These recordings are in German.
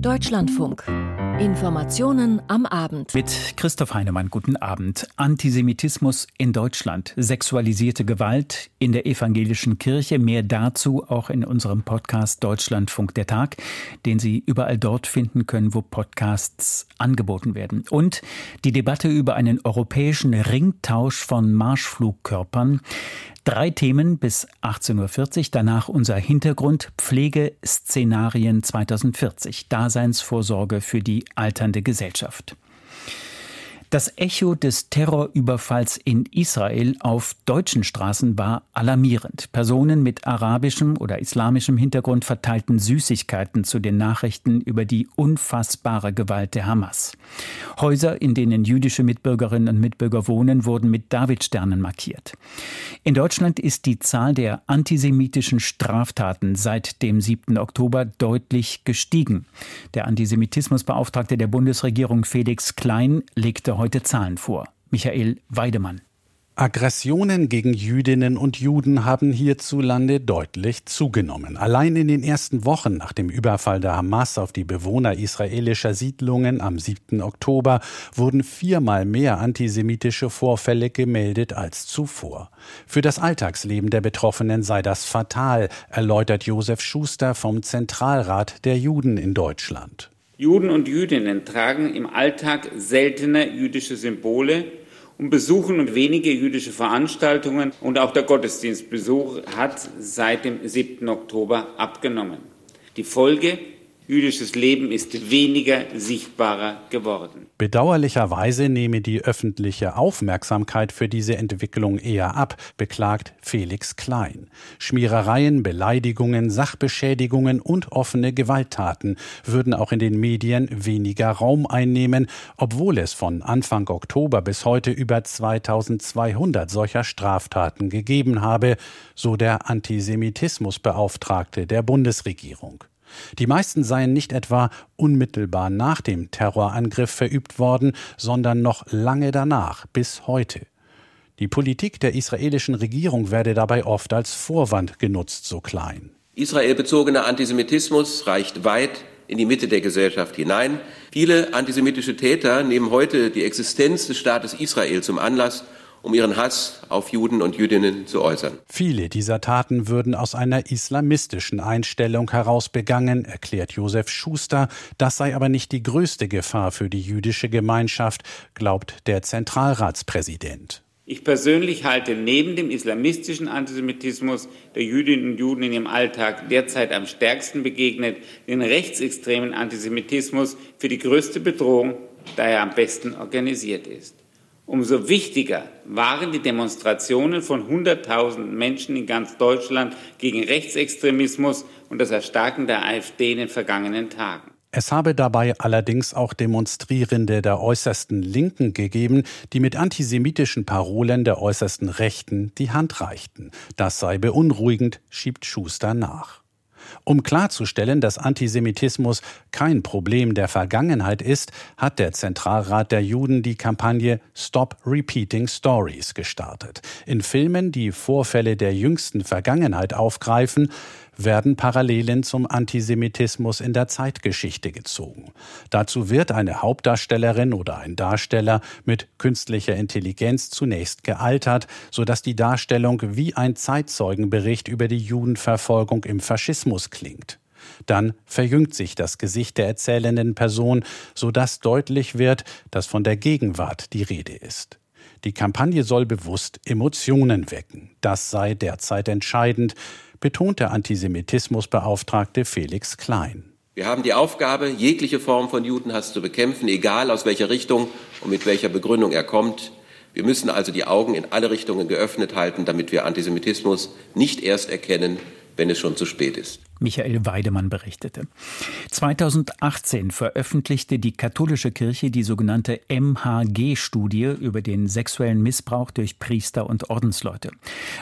Deutschlandfunk. Informationen am Abend. Mit Christoph Heinemann, guten Abend. Antisemitismus in Deutschland, sexualisierte Gewalt in der evangelischen Kirche. Mehr dazu auch in unserem Podcast Deutschlandfunk der Tag, den Sie überall dort finden können, wo Podcasts angeboten werden. Und die Debatte über einen europäischen Ringtausch von Marschflugkörpern. Drei Themen bis 18.40 Uhr. Danach unser Hintergrund Pflegeszenarien 2040. Daseinsvorsorge für die alternde Gesellschaft. Das Echo des Terrorüberfalls in Israel auf deutschen Straßen war alarmierend. Personen mit arabischem oder islamischem Hintergrund verteilten Süßigkeiten zu den Nachrichten über die unfassbare Gewalt der Hamas. Häuser, in denen jüdische Mitbürgerinnen und Mitbürger wohnen, wurden mit Davidsternen markiert. In Deutschland ist die Zahl der antisemitischen Straftaten seit dem 7. Oktober deutlich gestiegen. Der Antisemitismusbeauftragte der Bundesregierung Felix Klein legte heute Zahlen vor. Michael Weidemann. Aggressionen gegen Jüdinnen und Juden haben hierzulande deutlich zugenommen. Allein in den ersten Wochen nach dem Überfall der Hamas auf die Bewohner israelischer Siedlungen am 7. Oktober wurden viermal mehr antisemitische Vorfälle gemeldet als zuvor. Für das Alltagsleben der Betroffenen sei das fatal, erläutert Josef Schuster vom Zentralrat der Juden in Deutschland. Juden und Jüdinnen tragen im Alltag seltener jüdische Symbole und besuchen wenige jüdische Veranstaltungen und auch der Gottesdienstbesuch hat seit dem 7. Oktober abgenommen. Die Folge jüdisches Leben ist weniger sichtbarer geworden. Bedauerlicherweise nehme die öffentliche Aufmerksamkeit für diese Entwicklung eher ab, beklagt Felix Klein. Schmierereien, Beleidigungen, Sachbeschädigungen und offene Gewalttaten würden auch in den Medien weniger Raum einnehmen, obwohl es von Anfang Oktober bis heute über 2200 solcher Straftaten gegeben habe, so der Antisemitismusbeauftragte der Bundesregierung. Die meisten seien nicht etwa unmittelbar nach dem Terrorangriff verübt worden, sondern noch lange danach, bis heute. Die Politik der israelischen Regierung werde dabei oft als Vorwand genutzt, so klein. Israelbezogener Antisemitismus reicht weit in die Mitte der Gesellschaft hinein. Viele antisemitische Täter nehmen heute die Existenz des Staates Israel zum Anlass, um ihren Hass auf Juden und Jüdinnen zu äußern. Viele dieser Taten würden aus einer islamistischen Einstellung heraus begangen, erklärt Josef Schuster. Das sei aber nicht die größte Gefahr für die jüdische Gemeinschaft, glaubt der Zentralratspräsident. Ich persönlich halte neben dem islamistischen Antisemitismus, der Jüdinnen und Juden in ihrem Alltag derzeit am stärksten begegnet, den rechtsextremen Antisemitismus für die größte Bedrohung, da er am besten organisiert ist. Umso wichtiger waren die Demonstrationen von Hunderttausenden Menschen in ganz Deutschland gegen Rechtsextremismus und das Erstarken der AfD in den vergangenen Tagen. Es habe dabei allerdings auch Demonstrierende der äußersten Linken gegeben, die mit antisemitischen Parolen der äußersten Rechten die Hand reichten. Das sei beunruhigend, schiebt Schuster nach. Um klarzustellen, dass Antisemitismus kein Problem der Vergangenheit ist, hat der Zentralrat der Juden die Kampagne Stop Repeating Stories gestartet. In Filmen, die Vorfälle der jüngsten Vergangenheit aufgreifen, werden Parallelen zum Antisemitismus in der Zeitgeschichte gezogen. Dazu wird eine Hauptdarstellerin oder ein Darsteller mit künstlicher Intelligenz zunächst gealtert, sodass die Darstellung wie ein Zeitzeugenbericht über die Judenverfolgung im Faschismus klingt. Dann verjüngt sich das Gesicht der erzählenden Person, sodass deutlich wird, dass von der Gegenwart die Rede ist. Die Kampagne soll bewusst Emotionen wecken. Das sei derzeit entscheidend betont der Antisemitismusbeauftragte Felix Klein. Wir haben die Aufgabe, jegliche Form von Judenhass zu bekämpfen, egal aus welcher Richtung und mit welcher Begründung er kommt. Wir müssen also die Augen in alle Richtungen geöffnet halten, damit wir Antisemitismus nicht erst erkennen, wenn es schon zu spät ist. Michael Weidemann berichtete. 2018 veröffentlichte die katholische Kirche die sogenannte MHG-Studie über den sexuellen Missbrauch durch Priester und Ordensleute.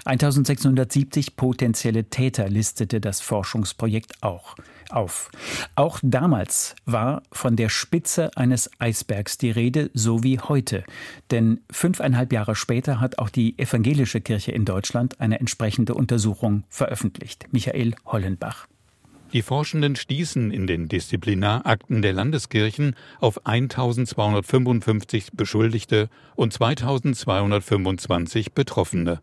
1670 potenzielle Täter listete das Forschungsprojekt auch auf. Auch damals war von der Spitze eines Eisbergs die Rede, so wie heute. Denn fünfeinhalb Jahre später hat auch die evangelische Kirche in Deutschland eine entsprechende Untersuchung veröffentlicht. Michael Hollenbach. Die Forschenden stießen in den Disziplinarakten der Landeskirchen auf 1255 Beschuldigte und 2225 Betroffene.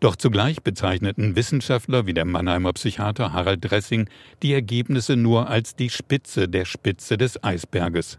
Doch zugleich bezeichneten Wissenschaftler wie der Mannheimer Psychiater Harald Dressing die Ergebnisse nur als die Spitze der Spitze des Eisberges.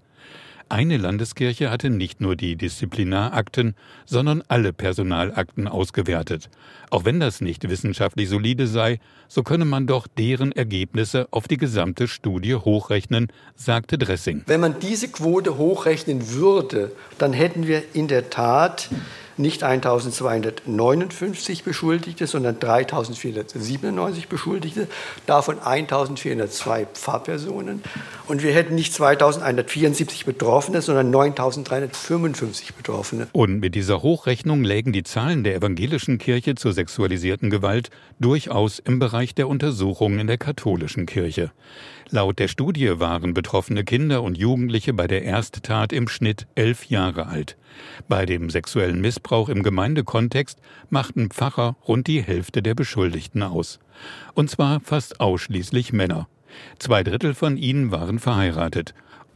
Eine Landeskirche hatte nicht nur die Disziplinarakten, sondern alle Personalakten ausgewertet. Auch wenn das nicht wissenschaftlich solide sei, so könne man doch deren Ergebnisse auf die gesamte Studie hochrechnen, sagte Dressing. Wenn man diese Quote hochrechnen würde, dann hätten wir in der Tat nicht 1259 Beschuldigte, sondern 3497 Beschuldigte, davon 1402 Pfarrpersonen. Und wir hätten nicht 2174 Betroffene, sondern 9355 Betroffene. Und mit dieser Hochrechnung lägen die Zahlen der evangelischen Kirche zur sexualisierten Gewalt durchaus im Bereich der Untersuchungen in der katholischen Kirche. Laut der Studie waren betroffene Kinder und Jugendliche bei der Ersttat im Schnitt elf Jahre alt. Bei dem sexuellen Missbrauch im Gemeindekontext machten Pfarrer rund die Hälfte der Beschuldigten aus. Und zwar fast ausschließlich Männer. Zwei Drittel von ihnen waren verheiratet.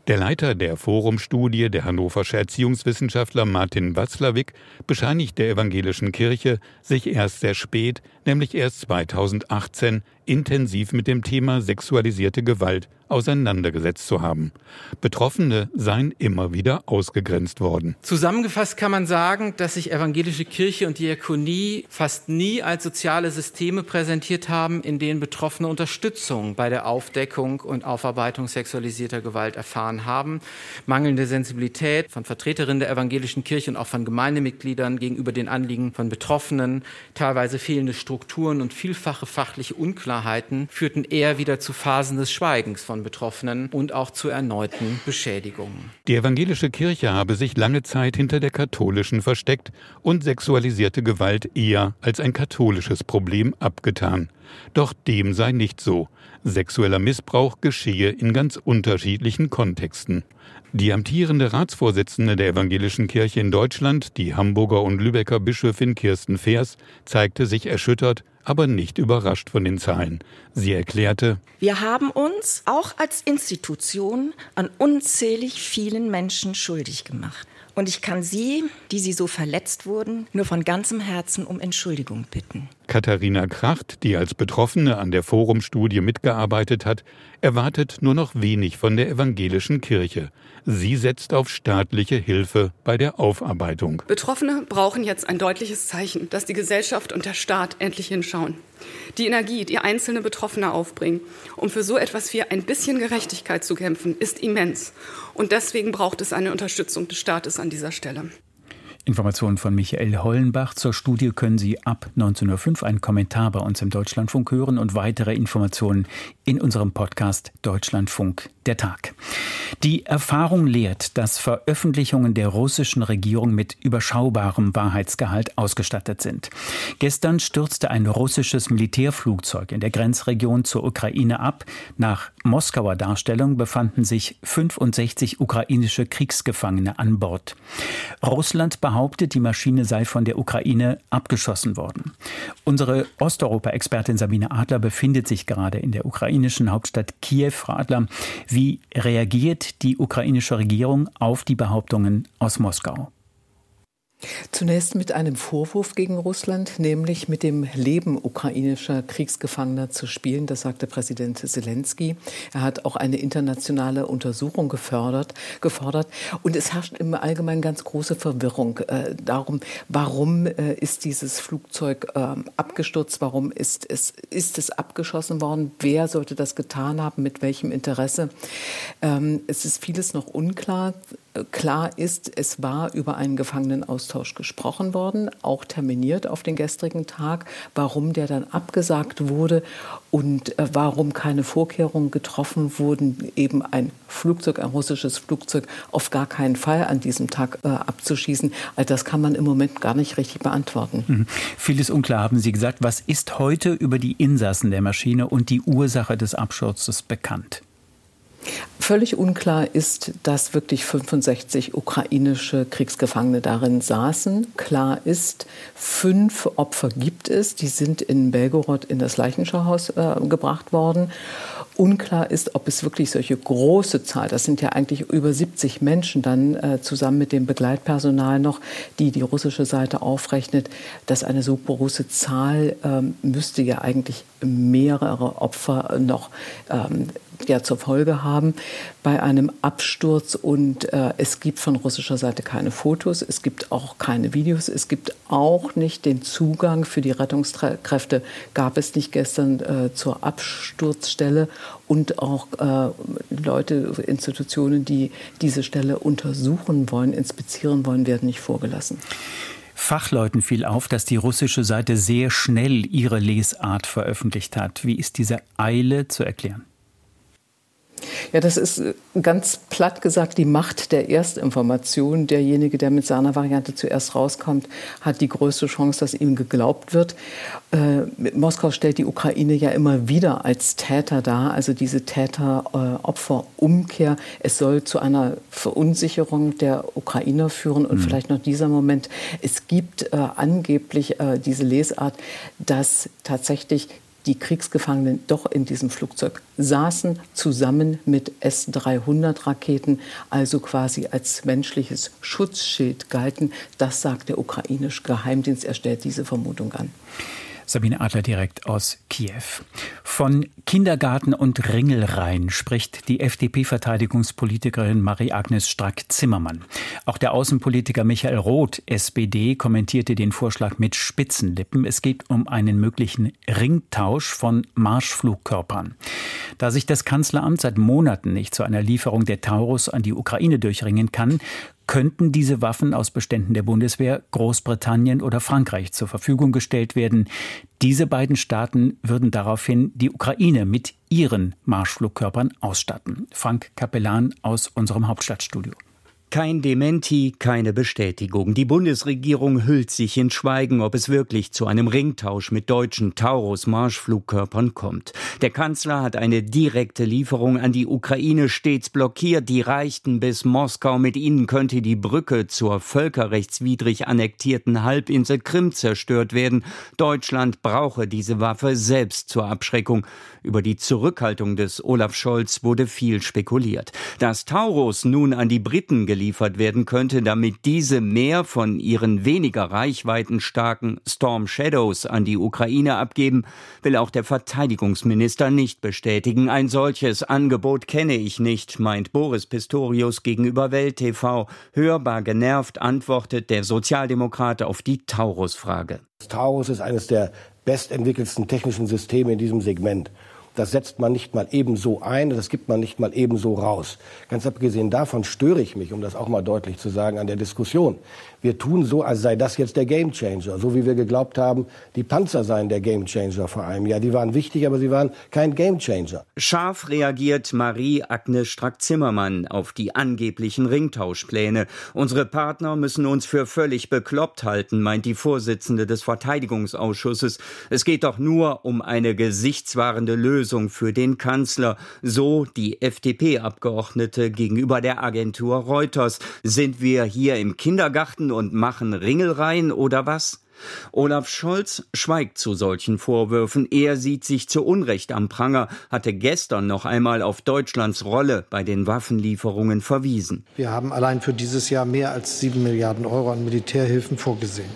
Der Leiter der Forumstudie, der hannoversche Erziehungswissenschaftler Martin Watzlawick, bescheinigt der evangelischen Kirche, sich erst sehr spät, nämlich erst 2018, intensiv mit dem Thema sexualisierte Gewalt auseinandergesetzt zu haben. Betroffene seien immer wieder ausgegrenzt worden. Zusammengefasst kann man sagen, dass sich evangelische Kirche und Diakonie fast nie als soziale Systeme präsentiert haben, in denen Betroffene Unterstützung bei der Aufdeckung und Aufarbeitung sexualisierter Gewalt erfahren haben. Mangelnde Sensibilität von Vertreterinnen der evangelischen Kirche und auch von Gemeindemitgliedern gegenüber den Anliegen von Betroffenen, teilweise fehlende Strukturen und vielfache fachliche Unklarheit Unklarheiten führten eher wieder zu Phasen des Schweigens von Betroffenen und auch zu erneuten Beschädigungen. Die evangelische Kirche habe sich lange Zeit hinter der katholischen versteckt und sexualisierte Gewalt eher als ein katholisches Problem abgetan. Doch dem sei nicht so. Sexueller Missbrauch geschehe in ganz unterschiedlichen Kontexten. Die amtierende Ratsvorsitzende der Evangelischen Kirche in Deutschland, die Hamburger und Lübecker Bischöfin Kirsten Feers, zeigte sich erschüttert, aber nicht überrascht von den Zahlen. Sie erklärte, wir haben uns auch als Institution an unzählig vielen Menschen schuldig gemacht. Und ich kann Sie, die Sie so verletzt wurden, nur von ganzem Herzen um Entschuldigung bitten. Katharina Kracht, die als Betroffene an der Forumstudie mitgearbeitet hat, erwartet nur noch wenig von der evangelischen Kirche. Sie setzt auf staatliche Hilfe bei der Aufarbeitung. Betroffene brauchen jetzt ein deutliches Zeichen, dass die Gesellschaft und der Staat endlich hinschauen. Die Energie, die einzelne Betroffene aufbringen, um für so etwas wie ein bisschen Gerechtigkeit zu kämpfen, ist immens. Und deswegen braucht es eine Unterstützung des Staates an dieser Stelle. Informationen von Michael Hollenbach. Zur Studie können Sie ab 19.05 Uhr einen Kommentar bei uns im Deutschlandfunk hören und weitere Informationen in unserem Podcast Deutschlandfunk der Tag. Die Erfahrung lehrt, dass Veröffentlichungen der russischen Regierung mit überschaubarem Wahrheitsgehalt ausgestattet sind. Gestern stürzte ein russisches Militärflugzeug in der Grenzregion zur Ukraine ab. Nach Moskauer Darstellung befanden sich 65 ukrainische Kriegsgefangene an Bord. Russland behauptet, behauptet, die Maschine sei von der Ukraine abgeschossen worden. Unsere Osteuropa-Expertin Sabine Adler befindet sich gerade in der ukrainischen Hauptstadt Kiew. Frau Adler, wie reagiert die ukrainische Regierung auf die Behauptungen aus Moskau? Zunächst mit einem Vorwurf gegen Russland, nämlich mit dem Leben ukrainischer Kriegsgefangener zu spielen. Das sagte Präsident Zelensky. Er hat auch eine internationale Untersuchung gefördert, gefordert. Und es herrscht im Allgemeinen ganz große Verwirrung äh, darum, warum äh, ist dieses Flugzeug äh, abgestürzt, warum ist es, ist es abgeschossen worden, wer sollte das getan haben, mit welchem Interesse. Ähm, es ist vieles noch unklar. Klar ist, es war über einen Gefangenenaustausch gesprochen worden, auch terminiert auf den gestrigen Tag. Warum der dann abgesagt wurde und äh, warum keine Vorkehrungen getroffen wurden, eben ein Flugzeug, ein russisches Flugzeug auf gar keinen Fall an diesem Tag äh, abzuschießen, also das kann man im Moment gar nicht richtig beantworten. Mhm. Vieles unklar haben Sie gesagt. Was ist heute über die Insassen der Maschine und die Ursache des Absturzes bekannt? Völlig unklar ist, dass wirklich 65 ukrainische Kriegsgefangene darin saßen. Klar ist, fünf Opfer gibt es. Die sind in Belgorod in das Leichenschauhaus äh, gebracht worden. Unklar ist, ob es wirklich solche große Zahl, das sind ja eigentlich über 70 Menschen dann äh, zusammen mit dem Begleitpersonal noch, die die russische Seite aufrechnet, dass eine so große Zahl ähm, müsste ja eigentlich mehrere Opfer noch ähm, ja zur Folge haben bei einem Absturz. Und äh, es gibt von russischer Seite keine Fotos, es gibt auch keine Videos, es gibt auch nicht den Zugang für die Rettungskräfte, gab es nicht gestern äh, zur Absturzstelle und auch äh, Leute, Institutionen, die diese Stelle untersuchen wollen, inspizieren wollen, werden nicht vorgelassen. Fachleuten fiel auf, dass die russische Seite sehr schnell ihre Lesart veröffentlicht hat. Wie ist diese Eile zu erklären? Ja, das ist äh, ganz platt gesagt die Macht der Erstinformation. Derjenige, der mit seiner Variante zuerst rauskommt, hat die größte Chance, dass ihm geglaubt wird. Äh, Moskau stellt die Ukraine ja immer wieder als Täter dar, also diese Täter-Opfer-Umkehr. es soll zu einer Verunsicherung der Ukrainer führen. Und mhm. vielleicht noch dieser Moment. Es gibt äh, angeblich äh, diese Lesart, dass tatsächlich die Kriegsgefangenen doch in diesem Flugzeug saßen, zusammen mit S-300-Raketen, also quasi als menschliches Schutzschild galten. Das sagt der ukrainische Geheimdienst. Er stellt diese Vermutung an. Sabine Adler direkt aus Kiew. Von Kindergarten und Ringelreihen spricht die FDP-Verteidigungspolitikerin Marie-Agnes Strack-Zimmermann. Auch der Außenpolitiker Michael Roth, SPD, kommentierte den Vorschlag mit Spitzenlippen. Es geht um einen möglichen Ringtausch von Marschflugkörpern. Da sich das Kanzleramt seit Monaten nicht zu einer Lieferung der Taurus an die Ukraine durchringen kann, könnten diese Waffen aus Beständen der Bundeswehr Großbritannien oder Frankreich zur Verfügung gestellt werden. Diese beiden Staaten würden daraufhin die Ukraine mit ihren Marschflugkörpern ausstatten. Frank Kapellan aus unserem Hauptstadtstudio. Kein Dementi, keine Bestätigung. Die Bundesregierung hüllt sich in Schweigen, ob es wirklich zu einem Ringtausch mit deutschen Taurus-Marschflugkörpern kommt. Der Kanzler hat eine direkte Lieferung an die Ukraine stets blockiert. Die reichten bis Moskau. Mit ihnen könnte die Brücke zur völkerrechtswidrig annektierten Halbinsel Krim zerstört werden. Deutschland brauche diese Waffe selbst zur Abschreckung. Über die Zurückhaltung des Olaf Scholz wurde viel spekuliert. Dass Taurus nun an die Briten geliefert werden könnte, damit diese mehr von ihren weniger reichweitenstarken Storm Shadows an die Ukraine abgeben, will auch der Verteidigungsminister nicht bestätigen. Ein solches Angebot kenne ich nicht, meint Boris Pistorius gegenüber Welt TV. Hörbar genervt antwortet der Sozialdemokrat auf die Taurus-Frage. Taurus ist eines der bestentwickelsten technischen Systeme in diesem Segment. Das setzt man nicht mal ebenso ein, das gibt man nicht mal ebenso raus. Ganz abgesehen davon störe ich mich, um das auch mal deutlich zu sagen, an der Diskussion. Wir tun so, als sei das jetzt der Gamechanger, so wie wir geglaubt haben, die Panzer seien der Gamechanger vor einem Jahr. Die waren wichtig, aber sie waren kein Gamechanger. Scharf reagiert Marie-Agnes Strack-Zimmermann auf die angeblichen Ringtauschpläne. Unsere Partner müssen uns für völlig bekloppt halten, meint die Vorsitzende des Verteidigungsausschusses. Es geht doch nur um eine gesichtswahrende Lösung für den Kanzler, so die FDP-Abgeordnete gegenüber der Agentur Reuters. Sind wir hier im Kindergarten und machen Ringelreihen oder was? Olaf Scholz schweigt zu solchen Vorwürfen. Er sieht sich zu Unrecht am Pranger, hatte gestern noch einmal auf Deutschlands Rolle bei den Waffenlieferungen verwiesen. Wir haben allein für dieses Jahr mehr als sieben Milliarden Euro an Militärhilfen vorgesehen.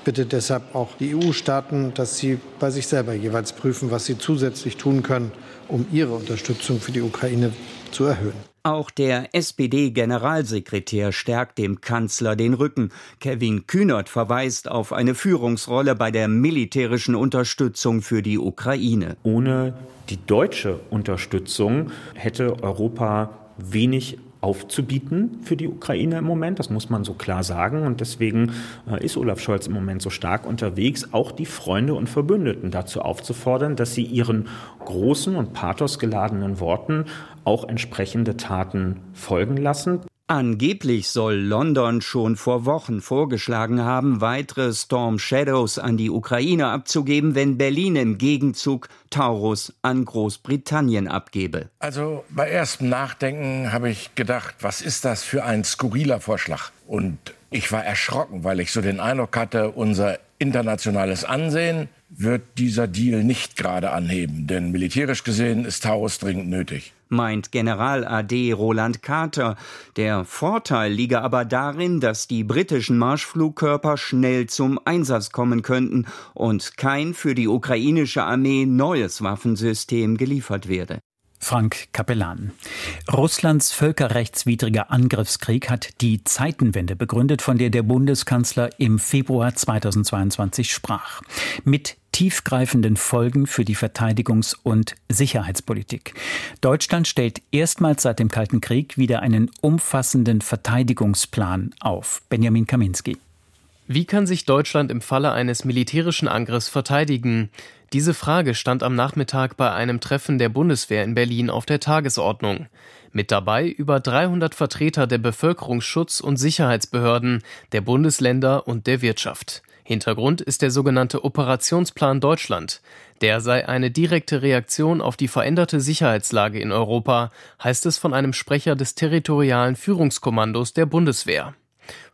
Ich bitte deshalb auch die EU-Staaten, dass sie bei sich selber jeweils prüfen, was sie zusätzlich tun können, um ihre Unterstützung für die Ukraine zu erhöhen. Auch der SPD-Generalsekretär stärkt dem Kanzler den Rücken. Kevin Kühnert verweist auf eine Führungsrolle bei der militärischen Unterstützung für die Ukraine. Ohne die deutsche Unterstützung hätte Europa wenig aufzubieten für die Ukraine im Moment. Das muss man so klar sagen. Und deswegen äh, ist Olaf Scholz im Moment so stark unterwegs, auch die Freunde und Verbündeten dazu aufzufordern, dass sie ihren großen und pathosgeladenen Worten auch entsprechende Taten folgen lassen. Angeblich soll London schon vor Wochen vorgeschlagen haben, weitere Storm Shadows an die Ukraine abzugeben, wenn Berlin im Gegenzug Taurus an Großbritannien abgebe. Also bei erstem Nachdenken habe ich gedacht, was ist das für ein skurriler Vorschlag? Und ich war erschrocken, weil ich so den Eindruck hatte, unser internationales Ansehen wird dieser Deal nicht gerade anheben, denn militärisch gesehen ist Taurus dringend nötig meint General AD Roland Carter. Der Vorteil liege aber darin, dass die britischen Marschflugkörper schnell zum Einsatz kommen könnten und kein für die ukrainische Armee neues Waffensystem geliefert werde. Frank Kapellan. Russlands völkerrechtswidriger Angriffskrieg hat die Zeitenwende begründet, von der der Bundeskanzler im Februar 2022 sprach. Mit tiefgreifenden Folgen für die Verteidigungs- und Sicherheitspolitik. Deutschland stellt erstmals seit dem Kalten Krieg wieder einen umfassenden Verteidigungsplan auf. Benjamin Kaminski. Wie kann sich Deutschland im Falle eines militärischen Angriffs verteidigen? Diese Frage stand am Nachmittag bei einem Treffen der Bundeswehr in Berlin auf der Tagesordnung. Mit dabei über 300 Vertreter der Bevölkerungsschutz- und Sicherheitsbehörden, der Bundesländer und der Wirtschaft. Hintergrund ist der sogenannte Operationsplan Deutschland. Der sei eine direkte Reaktion auf die veränderte Sicherheitslage in Europa, heißt es von einem Sprecher des territorialen Führungskommandos der Bundeswehr.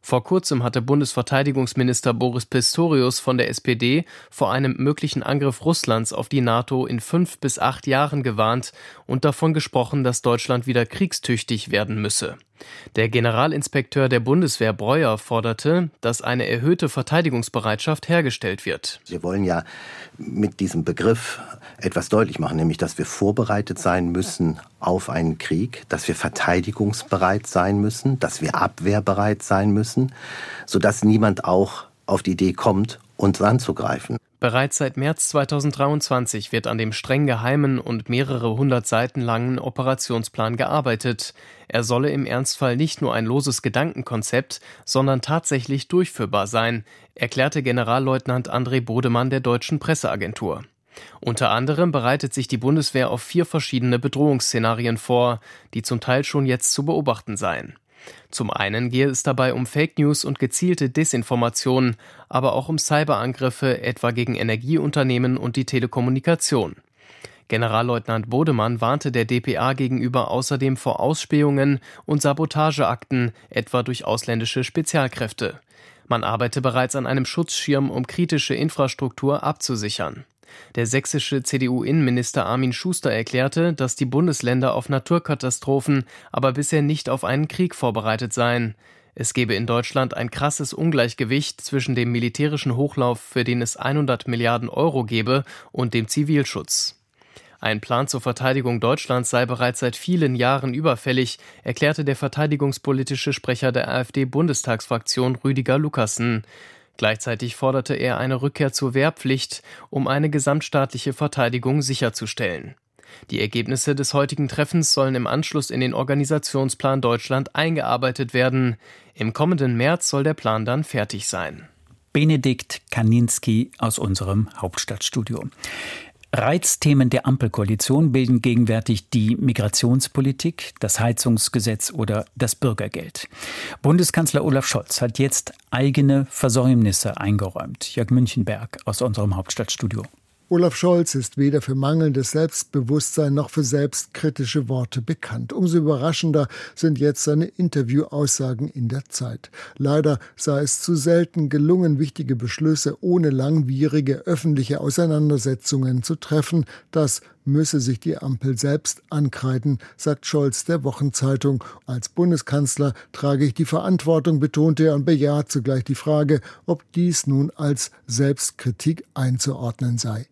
Vor kurzem hatte Bundesverteidigungsminister Boris Pistorius von der SPD vor einem möglichen Angriff Russlands auf die NATO in fünf bis acht Jahren gewarnt und davon gesprochen, dass Deutschland wieder kriegstüchtig werden müsse. Der Generalinspekteur der Bundeswehr Breuer forderte, dass eine erhöhte Verteidigungsbereitschaft hergestellt wird. Wir wollen ja mit diesem Begriff etwas deutlich machen, nämlich dass wir vorbereitet sein müssen auf einen Krieg, dass wir verteidigungsbereit sein müssen, dass wir abwehrbereit sein müssen, sodass niemand auch auf die Idee kommt, uns anzugreifen. Bereits seit März 2023 wird an dem streng geheimen und mehrere hundert Seiten langen Operationsplan gearbeitet. Er solle im Ernstfall nicht nur ein loses Gedankenkonzept, sondern tatsächlich durchführbar sein, erklärte Generalleutnant André Bodemann der deutschen Presseagentur. Unter anderem bereitet sich die Bundeswehr auf vier verschiedene Bedrohungsszenarien vor, die zum Teil schon jetzt zu beobachten seien. Zum einen gehe es dabei um Fake News und gezielte Desinformation, aber auch um Cyberangriffe etwa gegen Energieunternehmen und die Telekommunikation. Generalleutnant Bodemann warnte der dpa gegenüber außerdem vor Ausspähungen und Sabotageakten, etwa durch ausländische Spezialkräfte. Man arbeite bereits an einem Schutzschirm, um kritische Infrastruktur abzusichern. Der sächsische CDU-Innenminister Armin Schuster erklärte, dass die Bundesländer auf Naturkatastrophen, aber bisher nicht auf einen Krieg vorbereitet seien. Es gebe in Deutschland ein krasses Ungleichgewicht zwischen dem militärischen Hochlauf, für den es 100 Milliarden Euro gebe, und dem Zivilschutz. Ein Plan zur Verteidigung Deutschlands sei bereits seit vielen Jahren überfällig, erklärte der verteidigungspolitische Sprecher der AfD-Bundestagsfraktion Rüdiger Lukassen. Gleichzeitig forderte er eine Rückkehr zur Wehrpflicht, um eine gesamtstaatliche Verteidigung sicherzustellen. Die Ergebnisse des heutigen Treffens sollen im Anschluss in den Organisationsplan Deutschland eingearbeitet werden. Im kommenden März soll der Plan dann fertig sein. Benedikt Kaninski aus unserem Hauptstadtstudio. Reizthemen der Ampelkoalition bilden gegenwärtig die Migrationspolitik, das Heizungsgesetz oder das Bürgergeld. Bundeskanzler Olaf Scholz hat jetzt eigene Versäumnisse eingeräumt. Jörg Münchenberg aus unserem Hauptstadtstudio. Olaf Scholz ist weder für mangelndes Selbstbewusstsein noch für selbstkritische Worte bekannt. Umso überraschender sind jetzt seine Interviewaussagen in der Zeit. Leider sei es zu selten gelungen, wichtige Beschlüsse ohne langwierige öffentliche Auseinandersetzungen zu treffen. Das müsse sich die Ampel selbst ankreiden, sagt Scholz der Wochenzeitung. Als Bundeskanzler trage ich die Verantwortung, betonte er und bejaht zugleich die Frage, ob dies nun als Selbstkritik einzuordnen sei.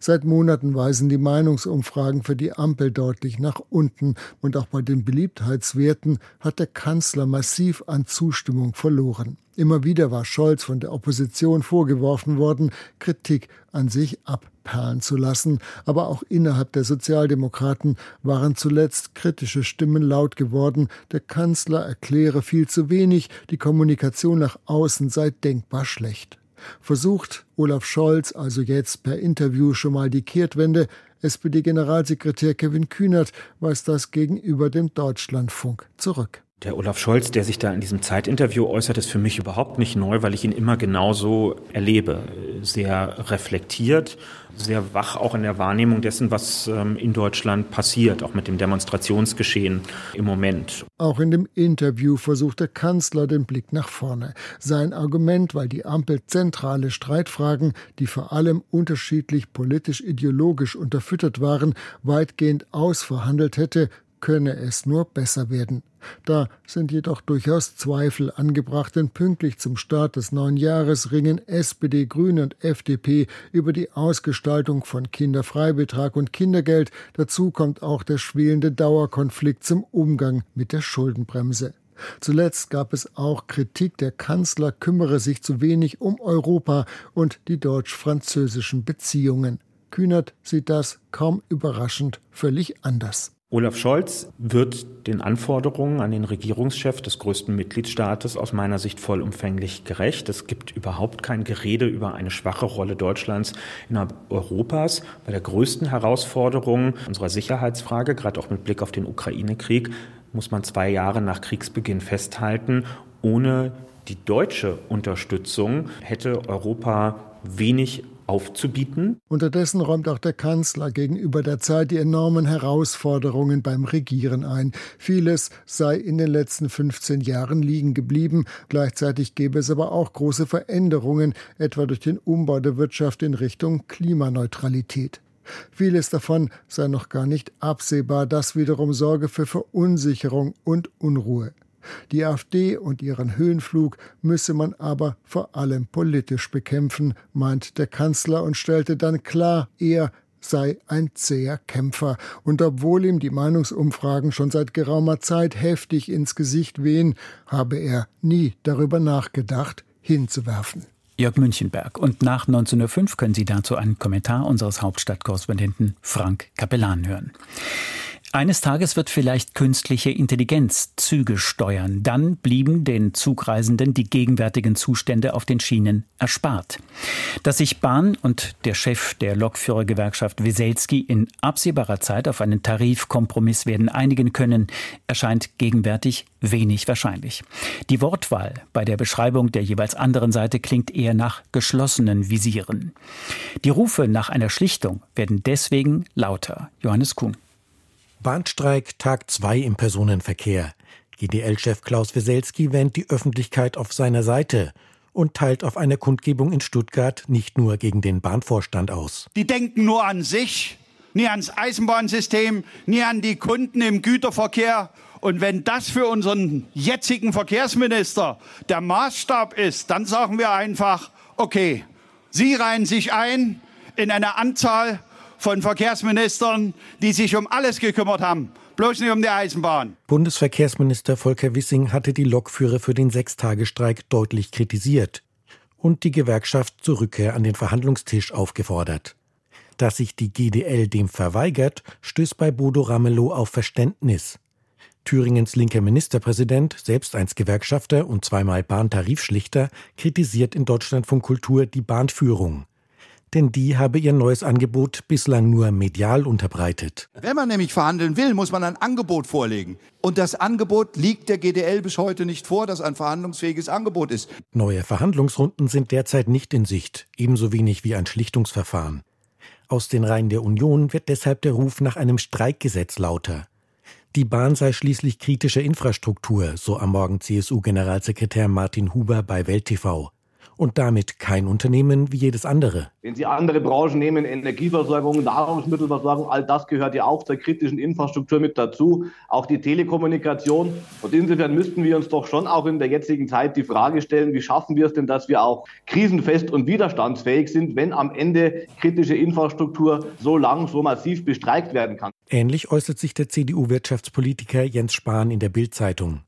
Seit Monaten weisen die Meinungsumfragen für die Ampel deutlich nach unten und auch bei den Beliebtheitswerten hat der Kanzler massiv an Zustimmung verloren. Immer wieder war Scholz von der Opposition vorgeworfen worden, Kritik an sich abperlen zu lassen, aber auch innerhalb der Sozialdemokraten waren zuletzt kritische Stimmen laut geworden, der Kanzler erkläre viel zu wenig, die Kommunikation nach außen sei denkbar schlecht. Versucht Olaf Scholz also jetzt per Interview schon mal die Kehrtwende. SPD-Generalsekretär Kevin Kühnert weist das gegenüber dem Deutschlandfunk zurück. Der Olaf Scholz, der sich da in diesem Zeitinterview äußert, ist für mich überhaupt nicht neu, weil ich ihn immer genauso erlebe. Sehr reflektiert, sehr wach auch in der Wahrnehmung dessen, was ähm, in Deutschland passiert, auch mit dem Demonstrationsgeschehen im Moment. Auch in dem Interview versucht der Kanzler den Blick nach vorne. Sein Argument, weil die Ampel zentrale Streitfragen, die vor allem unterschiedlich politisch-ideologisch unterfüttert waren, weitgehend ausverhandelt hätte, könne es nur besser werden. Da sind jedoch durchaus Zweifel angebracht, denn pünktlich zum Start des neuen Jahres ringen SPD, Grüne und FDP über die Ausgestaltung von Kinderfreibetrag und Kindergeld. Dazu kommt auch der schwelende Dauerkonflikt zum Umgang mit der Schuldenbremse. Zuletzt gab es auch Kritik, der Kanzler kümmere sich zu wenig um Europa und die deutsch-französischen Beziehungen. Kühnert sieht das kaum überraschend völlig anders. Olaf Scholz wird den Anforderungen an den Regierungschef des größten Mitgliedstaates aus meiner Sicht vollumfänglich gerecht. Es gibt überhaupt kein Gerede über eine schwache Rolle Deutschlands innerhalb Europas. Bei der größten Herausforderung unserer Sicherheitsfrage, gerade auch mit Blick auf den Ukraine-Krieg, muss man zwei Jahre nach Kriegsbeginn festhalten, ohne die deutsche Unterstützung hätte Europa wenig aufzubieten. Unterdessen räumt auch der Kanzler gegenüber der Zeit die enormen Herausforderungen beim Regieren ein. Vieles sei in den letzten 15 Jahren liegen geblieben. Gleichzeitig gäbe es aber auch große Veränderungen, etwa durch den Umbau der Wirtschaft in Richtung Klimaneutralität. Vieles davon sei noch gar nicht absehbar, das wiederum sorge für Verunsicherung und Unruhe. Die AfD und ihren Höhenflug müsse man aber vor allem politisch bekämpfen, meint der Kanzler und stellte dann klar, er sei ein zäher Kämpfer. Und obwohl ihm die Meinungsumfragen schon seit geraumer Zeit heftig ins Gesicht wehen, habe er nie darüber nachgedacht, hinzuwerfen. Jörg Münchenberg. Und nach 1905 können Sie dazu einen Kommentar unseres Hauptstadtkorrespondenten Frank Kapellan hören. Eines Tages wird vielleicht künstliche Intelligenz Züge steuern. Dann blieben den Zugreisenden die gegenwärtigen Zustände auf den Schienen erspart. Dass sich Bahn und der Chef der Lokführergewerkschaft Weselski in absehbarer Zeit auf einen Tarifkompromiss werden einigen können, erscheint gegenwärtig wenig wahrscheinlich. Die Wortwahl bei der Beschreibung der jeweils anderen Seite klingt eher nach geschlossenen Visieren. Die Rufe nach einer Schlichtung werden deswegen lauter. Johannes Kuhn. Bahnstreik Tag 2 im Personenverkehr. GDL-Chef Klaus Weselski wähnt die Öffentlichkeit auf seiner Seite und teilt auf einer Kundgebung in Stuttgart nicht nur gegen den Bahnvorstand aus. Die denken nur an sich, nie ans Eisenbahnsystem, nie an die Kunden im Güterverkehr. Und wenn das für unseren jetzigen Verkehrsminister der Maßstab ist, dann sagen wir einfach, okay, Sie reihen sich ein in eine Anzahl von Verkehrsministern, die sich um alles gekümmert haben, bloß nicht um die Eisenbahn. Bundesverkehrsminister Volker Wissing hatte die Lokführer für den Sechstagestreik deutlich kritisiert und die Gewerkschaft zur Rückkehr an den Verhandlungstisch aufgefordert. Dass sich die GDL dem verweigert, stößt bei Bodo Ramelow auf Verständnis. Thüringens linker Ministerpräsident, selbst einst Gewerkschafter und zweimal Bahntarifschlichter, kritisiert in Deutschlandfunk Kultur die Bahnführung denn die habe ihr neues Angebot bislang nur medial unterbreitet. Wenn man nämlich verhandeln will, muss man ein Angebot vorlegen. Und das Angebot liegt der GDL bis heute nicht vor, das ein verhandlungsfähiges Angebot ist. Neue Verhandlungsrunden sind derzeit nicht in Sicht, ebenso wenig wie ein Schlichtungsverfahren. Aus den Reihen der Union wird deshalb der Ruf nach einem Streikgesetz lauter. Die Bahn sei schließlich kritische Infrastruktur, so am Morgen CSU-Generalsekretär Martin Huber bei Welt TV und damit kein Unternehmen wie jedes andere. Wenn Sie andere Branchen nehmen, Energieversorgung, Nahrungsmittelversorgung, all das gehört ja auch zur kritischen Infrastruktur mit dazu, auch die Telekommunikation. Und insofern müssten wir uns doch schon auch in der jetzigen Zeit die Frage stellen, wie schaffen wir es denn, dass wir auch krisenfest und widerstandsfähig sind, wenn am Ende kritische Infrastruktur so lang, so massiv bestreikt werden kann. Ähnlich äußert sich der CDU-Wirtschaftspolitiker Jens Spahn in der Bild-Zeitung.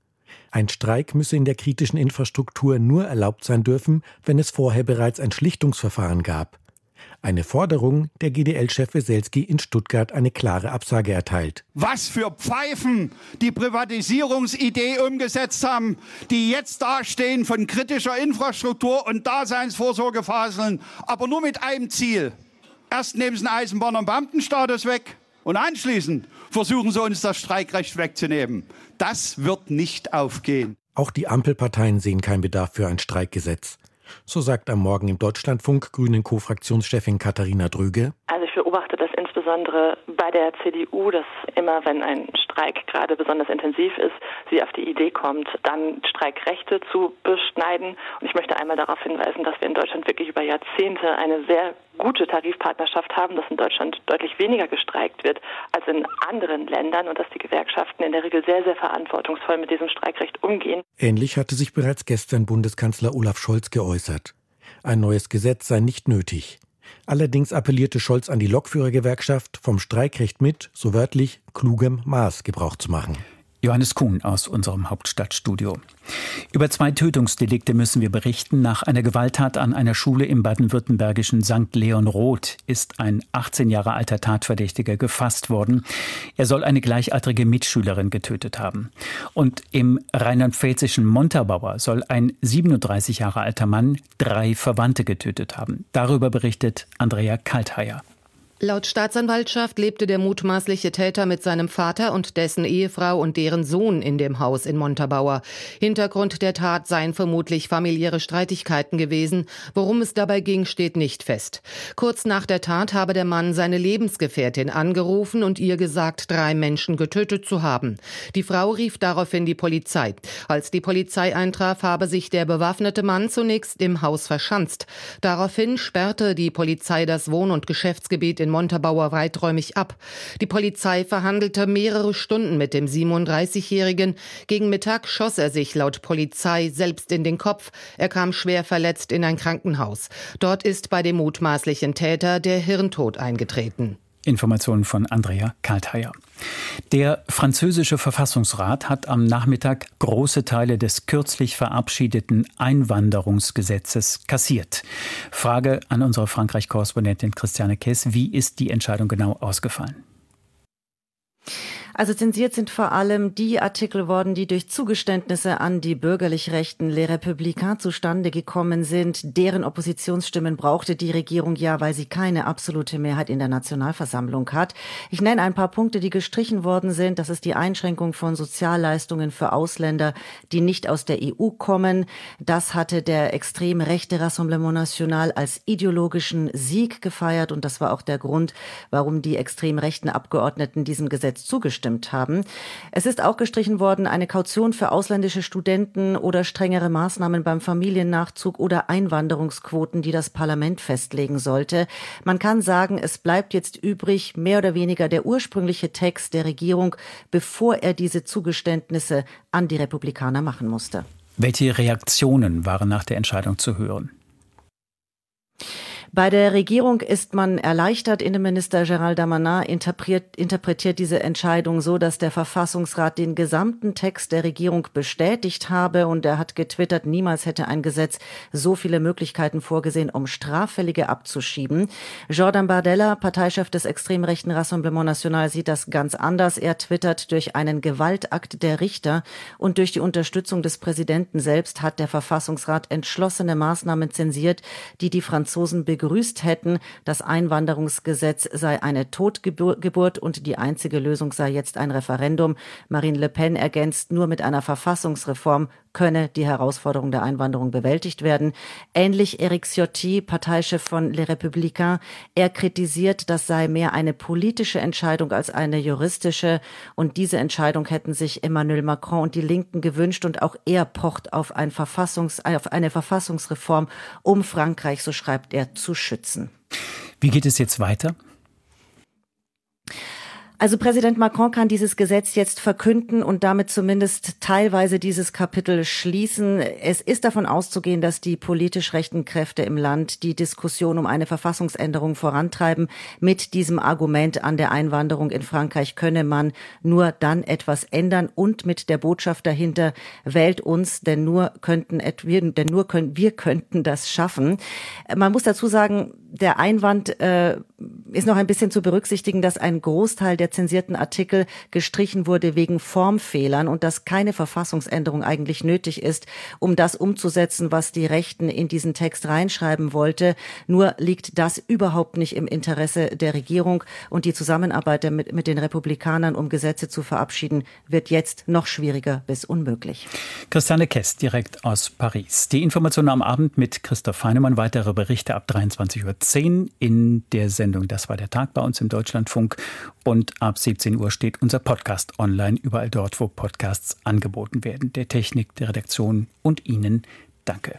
Ein Streik müsse in der kritischen Infrastruktur nur erlaubt sein dürfen, wenn es vorher bereits ein Schlichtungsverfahren gab. Eine Forderung, der GDL-Chef Weselski in Stuttgart eine klare Absage erteilt. Was für Pfeifen die Privatisierungsidee umgesetzt haben, die jetzt dastehen von kritischer Infrastruktur und Daseinsvorsorge faseln, aber nur mit einem Ziel. Erst nehmen sie den Eisenbahner Beamtenstatus weg Und anschließend versuchen sie uns das Streikrecht wegzunehmen. Das wird nicht aufgehen. Auch die Ampelparteien sehen keinen Bedarf für ein Streikgesetz. So sagt am Morgen im Deutschlandfunk Grünen Co-Fraktionschefin Katharina Dröge. Also ich beobachte das insbesondere bei der CDU, dass immer, wenn ein Streik gerade besonders intensiv ist, sie auf die Idee kommt, dann Streikrechte zu beschneiden. Und ich möchte einmal darauf hinweisen, dass wir in Deutschland wirklich über Jahrzehnte eine sehr gute Tarifpartnerschaft haben, dass in Deutschland deutlich weniger gestreikt wird als in anderen Ländern und dass die Gewerkschaften in der Regel sehr, sehr verantwortungsvoll mit diesem Streikrecht umgehen. Ähnlich hatte sich bereits gestern Bundeskanzler Olaf Scholz geäußert. Ein neues Gesetz sei nicht nötig. Allerdings appellierte Scholz an die Lokführergewerkschaft, vom Streikrecht mit, so wörtlich, klugem Maß Gebrauch zu machen. Johannes Kuhn aus unserem Hauptstadtstudio. Über zwei Tötungsdelikte müssen wir berichten. Nach einer Gewalttat an einer Schule im baden-württembergischen St. Leon Roth ist ein 18 Jahre alter Tatverdächtiger gefasst worden. Er soll eine gleichaltrige Mitschülerin getötet haben. Und im rheinland-pfälzischen Montabaur soll ein 37 Jahre alter Mann drei Verwandte getötet haben. Darüber berichtet Andrea Kaltheier. Laut Staatsanwaltschaft lebte der mutmaßliche Täter mit seinem Vater und dessen Ehefrau und deren Sohn in dem Haus in Montabaur. Hintergrund der Tat seien vermutlich familiäre Streitigkeiten gewesen. Worum es dabei ging, steht nicht fest. Kurz nach der Tat habe der Mann seine Lebensgefährtin angerufen und ihr gesagt, drei Menschen getötet zu haben. Die Frau rief daraufhin die Polizei. Als die Polizei eintraf, habe sich der bewaffnete Mann zunächst im Haus verschanzt. Daraufhin sperrte die Polizei das Wohn- und Geschäftsgebiet in Montabaur weiträumig ab. Die Polizei verhandelte mehrere Stunden mit dem 37-Jährigen. Gegen Mittag schoss er sich laut Polizei selbst in den Kopf. Er kam schwer verletzt in ein Krankenhaus. Dort ist bei dem mutmaßlichen Täter der Hirntod eingetreten. Informationen von Andrea Kaltheier. Der französische Verfassungsrat hat am Nachmittag große Teile des kürzlich verabschiedeten Einwanderungsgesetzes kassiert. Frage an unsere Frankreich-Korrespondentin Christiane Kess. Wie ist die Entscheidung genau ausgefallen? Also zensiert sind vor allem die Artikel worden, die durch Zugeständnisse an die bürgerlich Rechten Les Républicains zustande gekommen sind. Deren Oppositionsstimmen brauchte die Regierung ja, weil sie keine absolute Mehrheit in der Nationalversammlung hat. Ich nenne ein paar Punkte, die gestrichen worden sind. Das ist die Einschränkung von Sozialleistungen für Ausländer, die nicht aus der EU kommen. Das hatte der extrem rechte Rassemblement National als ideologischen Sieg gefeiert und das war auch der Grund, warum die extrem rechten Abgeordneten diesem Gesetz zugestimmt zugestimmt haben. Es ist auch gestrichen worden, eine Kaution für ausländische Studenten oder strengere Maßnahmen beim Familiennachzug oder Einwanderungsquoten, die das Parlament festlegen sollte. Man kann sagen, es bleibt jetzt übrig, mehr oder weniger der ursprüngliche Text der Regierung, bevor er diese Zugeständnisse an die Republikaner machen musste. Welche Reaktionen waren nach der Entscheidung zu hören? Bei der Regierung ist man erleichtert. Innenminister Gerald Damanin interpretiert, interpretiert diese Entscheidung so, dass der Verfassungsrat den gesamten Text der Regierung bestätigt habe und er hat getwittert, niemals hätte ein Gesetz so viele Möglichkeiten vorgesehen, um Straffällige abzuschieben. Jordan Bardella, Parteichef des extrem rechten Rassemblement National, sieht das ganz anders. Er twittert, durch einen Gewaltakt der Richter und durch die Unterstützung des Präsidenten selbst hat der Verfassungsrat entschlossene Maßnahmen zensiert, die die Franzosen begrüßt hätten. Das Einwanderungsgesetz sei eine Totgeburt und die einzige Lösung sei jetzt ein Referendum. Marine Le Pen ergänzt, nur mit einer Verfassungsreform könne die Herausforderung der Einwanderung bewältigt werden. Ähnlich Eric Ciotti, Parteichef von Les Républicains. Er kritisiert, das sei mehr eine politische Entscheidung als eine juristische. Und diese Entscheidung hätten sich Emmanuel Macron und die Linken gewünscht. Und auch er pocht auf, ein Verfassungs, auf eine Verfassungsreform, um Frankreich, so schreibt er, zu schützen. Wie geht es jetzt weiter? Also Präsident Macron kann dieses Gesetz jetzt verkünden und damit zumindest teilweise dieses Kapitel schließen. Es ist davon auszugehen, dass die politisch rechten Kräfte im Land die Diskussion um eine Verfassungsänderung vorantreiben. Mit diesem Argument an der Einwanderung in Frankreich könne man nur dann etwas ändern und mit der Botschaft dahinter wählt uns, denn nur könnten denn nur können wir könnten das schaffen. Man muss dazu sagen, der Einwand äh, ist noch ein bisschen zu berücksichtigen, dass ein Großteil der zensierten Artikel gestrichen wurde wegen Formfehlern und dass keine Verfassungsänderung eigentlich nötig ist, um das umzusetzen, was die Rechten in diesen Text reinschreiben wollte. Nur liegt das überhaupt nicht im Interesse der Regierung und die Zusammenarbeit mit, mit den Republikanern, um Gesetze zu verabschieden, wird jetzt noch schwieriger bis unmöglich. Christiane Kess direkt aus Paris. Die Informationen am Abend mit Christoph Feinemann. Weitere Berichte ab 23.10 Uhr in der Sendung Das war der Tag bei uns im Deutschlandfunk. Und ab 17 Uhr steht unser Podcast online, überall dort, wo Podcasts angeboten werden. Der Technik, der Redaktion und Ihnen danke.